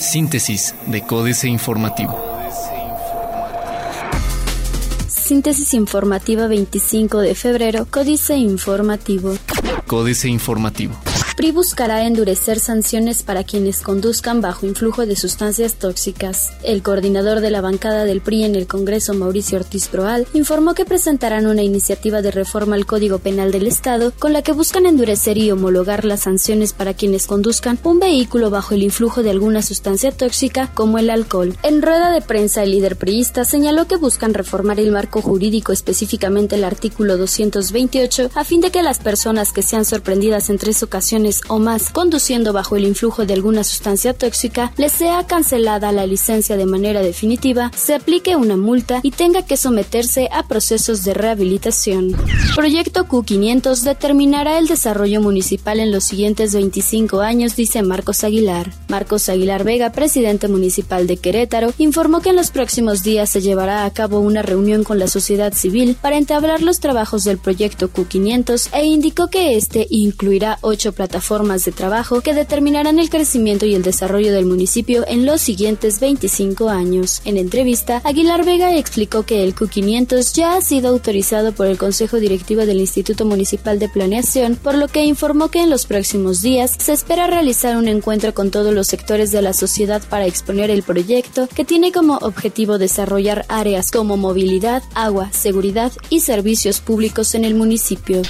Síntesis de Códice Informativo. Síntesis informativa 25 de febrero, Códice Informativo. Códice Informativo. PRI buscará endurecer sanciones para quienes conduzcan bajo influjo de sustancias tóxicas. El coordinador de la bancada del PRI en el Congreso, Mauricio Ortiz Proal, informó que presentarán una iniciativa de reforma al Código Penal del Estado con la que buscan endurecer y homologar las sanciones para quienes conduzcan un vehículo bajo el influjo de alguna sustancia tóxica como el alcohol. En rueda de prensa, el líder priista señaló que buscan reformar el marco jurídico, específicamente el artículo 228, a fin de que las personas que sean sorprendidas en tres ocasiones o más conduciendo bajo el influjo de alguna sustancia tóxica, les sea cancelada la licencia de manera definitiva, se aplique una multa y tenga que someterse a procesos de rehabilitación. Proyecto Q500 determinará el desarrollo municipal en los siguientes 25 años, dice Marcos Aguilar. Marcos Aguilar Vega, presidente municipal de Querétaro, informó que en los próximos días se llevará a cabo una reunión con la sociedad civil para entablar los trabajos del proyecto Q500 e indicó que este incluirá ocho plataformas formas de trabajo que determinarán el crecimiento y el desarrollo del municipio en los siguientes 25 años. En entrevista, Aguilar Vega explicó que el Q500 ya ha sido autorizado por el Consejo Directivo del Instituto Municipal de Planeación, por lo que informó que en los próximos días se espera realizar un encuentro con todos los sectores de la sociedad para exponer el proyecto que tiene como objetivo desarrollar áreas como movilidad, agua, seguridad y servicios públicos en el municipio.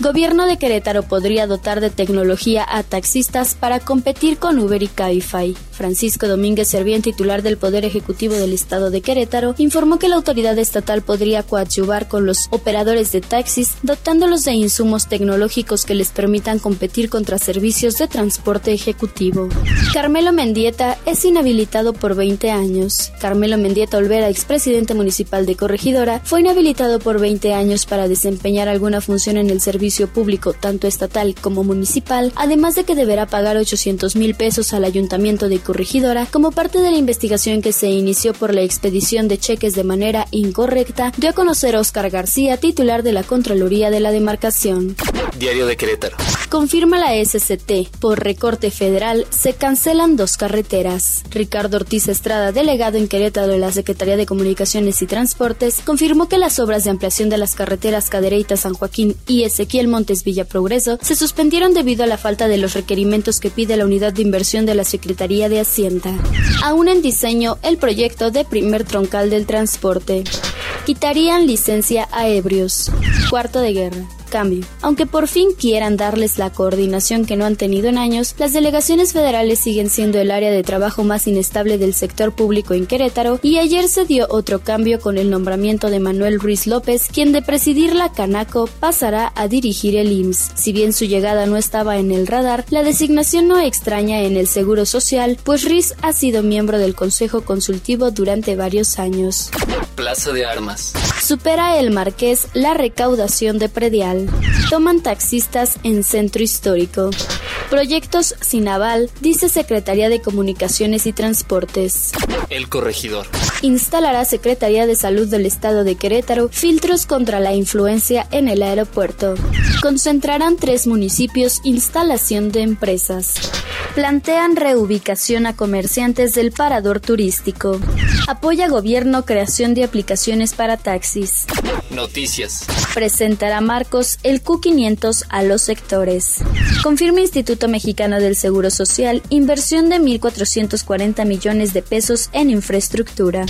Gobierno de Querétaro podría dotar de tecnología a taxistas para competir con Uber y Cabify. Francisco Domínguez Servién, titular del Poder Ejecutivo del Estado de Querétaro, informó que la autoridad estatal podría coadyuvar con los operadores de taxis, dotándolos de insumos tecnológicos que les permitan competir contra servicios de transporte ejecutivo. Carmelo Mendieta es inhabilitado por 20 años. Carmelo Mendieta Olvera, expresidente municipal de Corregidora, fue inhabilitado por 20 años para desempeñar alguna función en el servicio público, tanto estatal como municipal, además de que deberá pagar 800 mil pesos al ayuntamiento de Corregidora como parte de la investigación que se inició por la expedición de cheques de manera incorrecta, dio a conocer Oscar García, titular de la Contraloría de la Demarcación. Diario de Querétaro. Confirma la SCT. Por recorte federal se cancelan dos carreteras. Ricardo Ortiz Estrada, delegado en Querétaro de la Secretaría de Comunicaciones y Transportes, confirmó que las obras de ampliación de las carreteras Cadereyta San Joaquín y Ezequiel Montes Villa Progreso se suspendieron debido a la falta de los requerimientos que pide la unidad de inversión de la Secretaría de Hacienda. Aún en diseño el proyecto de primer troncal del transporte. Quitarían licencia a ebrios. Cuarto de guerra cambio. Aunque por fin quieran darles la coordinación que no han tenido en años, las delegaciones federales siguen siendo el área de trabajo más inestable del sector público en Querétaro y ayer se dio otro cambio con el nombramiento de Manuel Ruiz López, quien de presidir la Canaco pasará a dirigir el IMSS. Si bien su llegada no estaba en el radar, la designación no extraña en el Seguro Social, pues Ruiz ha sido miembro del Consejo Consultivo durante varios años. Plaza de Armas. Supera el Marqués la recaudación de predial. Toman taxistas en centro histórico. Proyectos sin aval, dice Secretaría de Comunicaciones y Transportes. El corregidor. Instalará Secretaría de Salud del Estado de Querétaro filtros contra la influencia en el aeropuerto. Concentrarán tres municipios instalación de empresas. Plantean reubicación a comerciantes del parador turístico. Apoya gobierno creación de aplicaciones para taxis. Noticias. Presentará Marcos el Q500 a los sectores. Confirma Instituto Mexicano del Seguro Social inversión de 1.440 millones de pesos en infraestructura.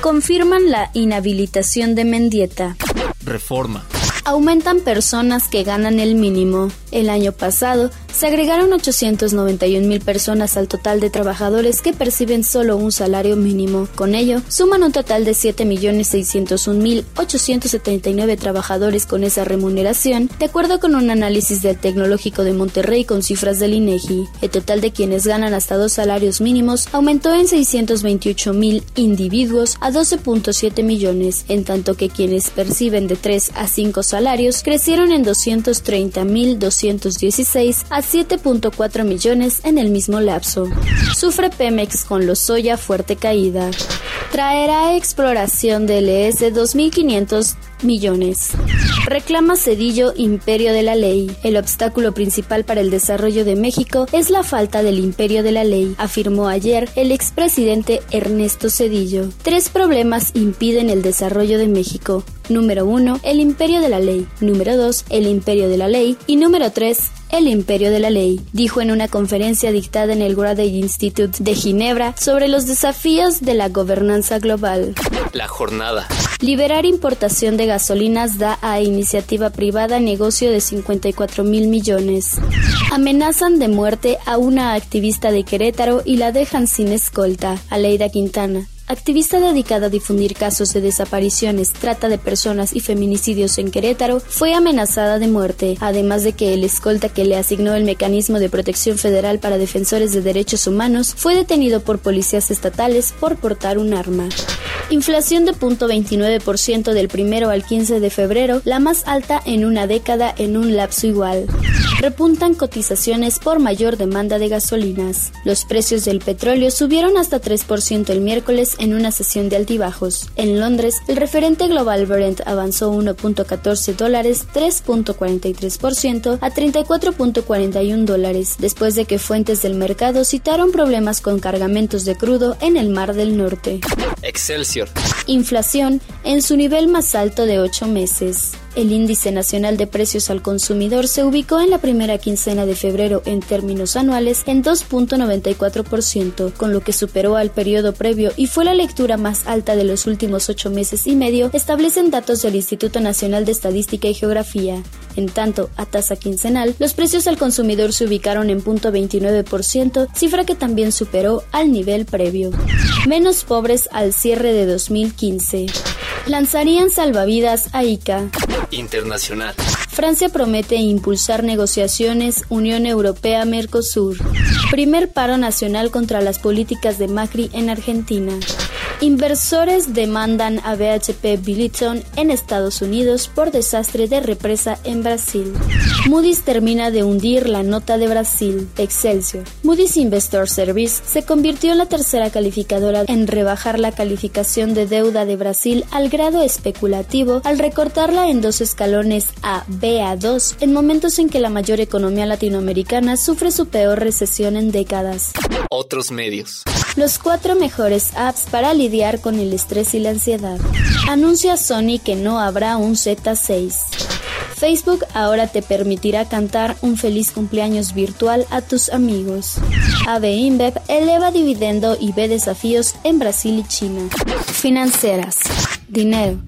Confirman la inhabilitación de Mendieta. Reforma. Aumentan personas que ganan el mínimo. El año pasado se agregaron 891 mil personas al total de trabajadores que perciben solo un salario mínimo. Con ello, suman un total de 7.601.879 trabajadores con esa remuneración, de acuerdo con un análisis del Tecnológico de Monterrey con cifras del INEGI. El total de quienes ganan hasta dos salarios mínimos aumentó en 628 mil individuos a 12.7 millones, en tanto que quienes perciben de 3 a 5 salarios crecieron en 230 mil 216 a 7.4 millones en el mismo lapso. Sufre Pemex con los soya fuerte caída. Traerá exploración de LS 2500 millones. Reclama Cedillo imperio de la ley. El obstáculo principal para el desarrollo de México es la falta del imperio de la ley, afirmó ayer el expresidente Ernesto Cedillo. Tres problemas impiden el desarrollo de México. Número 1. El imperio de la ley. Número 2. El imperio de la ley. Y número 3 el imperio de la ley, dijo en una conferencia dictada en el Graduate Institute de Ginebra sobre los desafíos de la gobernanza global. La jornada. Liberar importación de gasolinas da a iniciativa privada negocio de 54 mil millones. Amenazan de muerte a una activista de Querétaro y la dejan sin escolta, Aleida Quintana activista dedicada a difundir casos de desapariciones, trata de personas y feminicidios en Querétaro, fue amenazada de muerte, además de que el escolta que le asignó el Mecanismo de Protección Federal para Defensores de Derechos Humanos fue detenido por policías estatales por portar un arma. Inflación de 0.29% del primero al 15 de febrero, la más alta en una década en un lapso igual. Repuntan cotizaciones por mayor demanda de gasolinas. Los precios del petróleo subieron hasta 3% el miércoles en una sesión de altibajos. En Londres, el referente global Brent avanzó 1.14 dólares, 3.43% a 34.41 dólares, después de que fuentes del mercado citaron problemas con cargamentos de crudo en el Mar del Norte. Excelsior. Inflación en su nivel más alto de ocho meses. El índice nacional de precios al consumidor se ubicó en la primera quincena de febrero en términos anuales en 2.94%, con lo que superó al periodo previo y fue la lectura más alta de los últimos ocho meses y medio, establecen datos del Instituto Nacional de Estadística y Geografía. En tanto, a tasa quincenal, los precios al consumidor se ubicaron en 0.29%, cifra que también superó al nivel previo. Menos pobres al cierre de 2015. Lanzarían salvavidas a ICA. Internacional. Francia promete impulsar negociaciones Unión Europea-Mercosur. Primer paro nacional contra las políticas de Macri en Argentina. Inversores demandan a BHP Billiton en Estados Unidos por desastre de represa en Brasil. Moody's termina de hundir la nota de Brasil. Excelsior. Moody's Investor Service se convirtió en la tercera calificadora en rebajar la calificación de deuda de Brasil al grado especulativo al recortarla en dos escalones a BA2 en momentos en que la mayor economía latinoamericana sufre su peor recesión en décadas. Otros medios. Los cuatro mejores apps para lidiar con el estrés y la ansiedad. Anuncia Sony que no habrá un Z6. Facebook ahora te permitirá cantar un feliz cumpleaños virtual a tus amigos. AB InBev eleva dividendo y ve desafíos en Brasil y China. Financieras. Dinero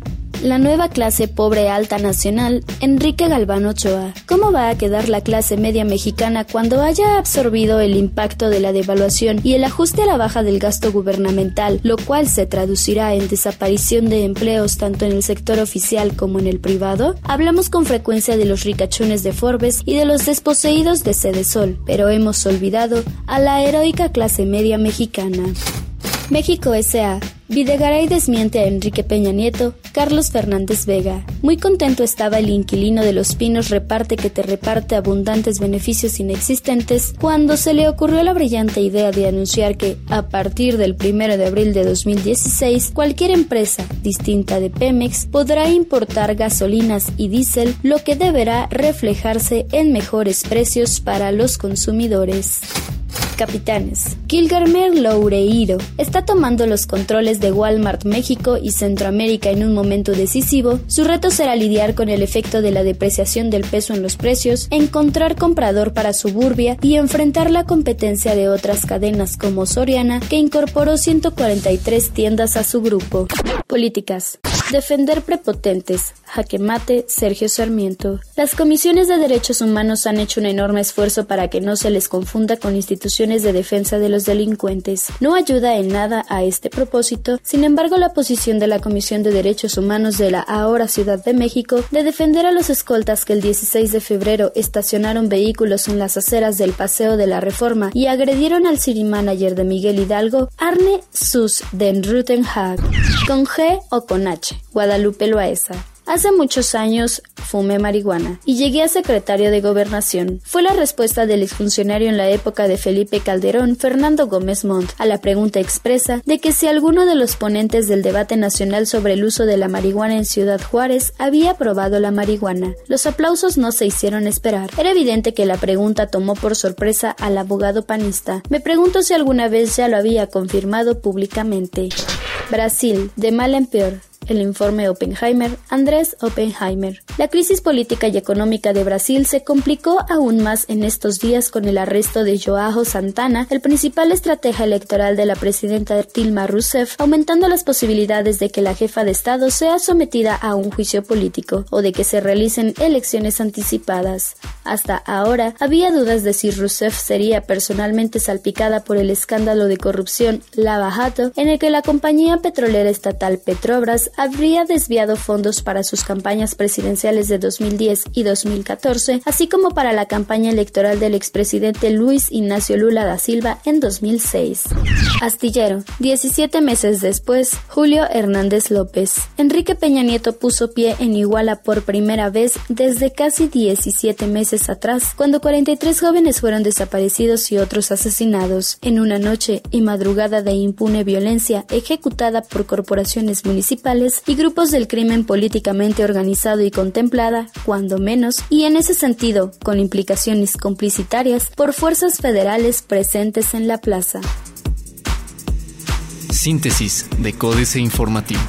la nueva clase pobre alta nacional, Enrique Galván Ochoa. ¿Cómo va a quedar la clase media mexicana cuando haya absorbido el impacto de la devaluación y el ajuste a la baja del gasto gubernamental, lo cual se traducirá en desaparición de empleos tanto en el sector oficial como en el privado? Hablamos con frecuencia de los ricachones de Forbes y de los desposeídos de Sede Sol, pero hemos olvidado a la heroica clase media mexicana. México S.A. Videgaray desmiente a Enrique Peña Nieto, Carlos Fernández Vega. Muy contento estaba el inquilino de Los Pinos reparte que te reparte abundantes beneficios inexistentes cuando se le ocurrió la brillante idea de anunciar que, a partir del 1 de abril de 2016, cualquier empresa distinta de Pemex podrá importar gasolinas y diésel, lo que deberá reflejarse en mejores precios para los consumidores capitanes. Kilgarmer Loureiro está tomando los controles de Walmart México y Centroamérica en un momento decisivo. Su reto será lidiar con el efecto de la depreciación del peso en los precios, encontrar comprador para Suburbia y enfrentar la competencia de otras cadenas como Soriana, que incorporó 143 tiendas a su grupo. Políticas. Defender prepotentes. Jaque mate, Sergio Sarmiento. Las comisiones de derechos humanos han hecho un enorme esfuerzo para que no se les confunda con instituciones de defensa de los delincuentes. No ayuda en nada a este propósito, sin embargo la posición de la Comisión de Derechos Humanos de la ahora Ciudad de México de defender a los escoltas que el 16 de febrero estacionaron vehículos en las aceras del Paseo de la Reforma y agredieron al city manager de Miguel Hidalgo, Arne Sus den Rutenhag, con G o con H, Guadalupe Loaesa. Hace muchos años fumé marihuana y llegué a secretario de gobernación. Fue la respuesta del exfuncionario en la época de Felipe Calderón, Fernando Gómez Montt, a la pregunta expresa de que si alguno de los ponentes del debate nacional sobre el uso de la marihuana en Ciudad Juárez había probado la marihuana. Los aplausos no se hicieron esperar. Era evidente que la pregunta tomó por sorpresa al abogado panista. Me pregunto si alguna vez ya lo había confirmado públicamente. Brasil, de mal en peor el informe Oppenheimer, Andrés Oppenheimer. La crisis política y económica de Brasil se complicó aún más en estos días con el arresto de Joao Santana, el principal estratega electoral de la presidenta Dilma Rousseff, aumentando las posibilidades de que la jefa de Estado sea sometida a un juicio polítito o de que se realicen elecciones anticipadas. Hasta ahora había dudas de si Rousseff sería personalmente salpicada por el escándalo de corrupción Lava Jato, en el que la compañía petrolera estatal Petrobras habría desviado fondos para sus campañas presidenciales de 2010 y 2014, así como para la campaña electoral del expresidente Luis Ignacio Lula da Silva en 2006. Astillero. 17 meses después, Julio Hernández López. Enrique Peña Nieto puso pie en Iguala por primera vez desde casi 17 meses atrás, cuando 43 jóvenes fueron desaparecidos y otros asesinados en una noche y madrugada de impune violencia ejecutada por corporaciones municipales y grupos del crimen políticamente organizado y contemplada, cuando menos, y en ese sentido, con implicaciones complicitarias por fuerzas federales presentes en la plaza. Síntesis de Códice Informativo.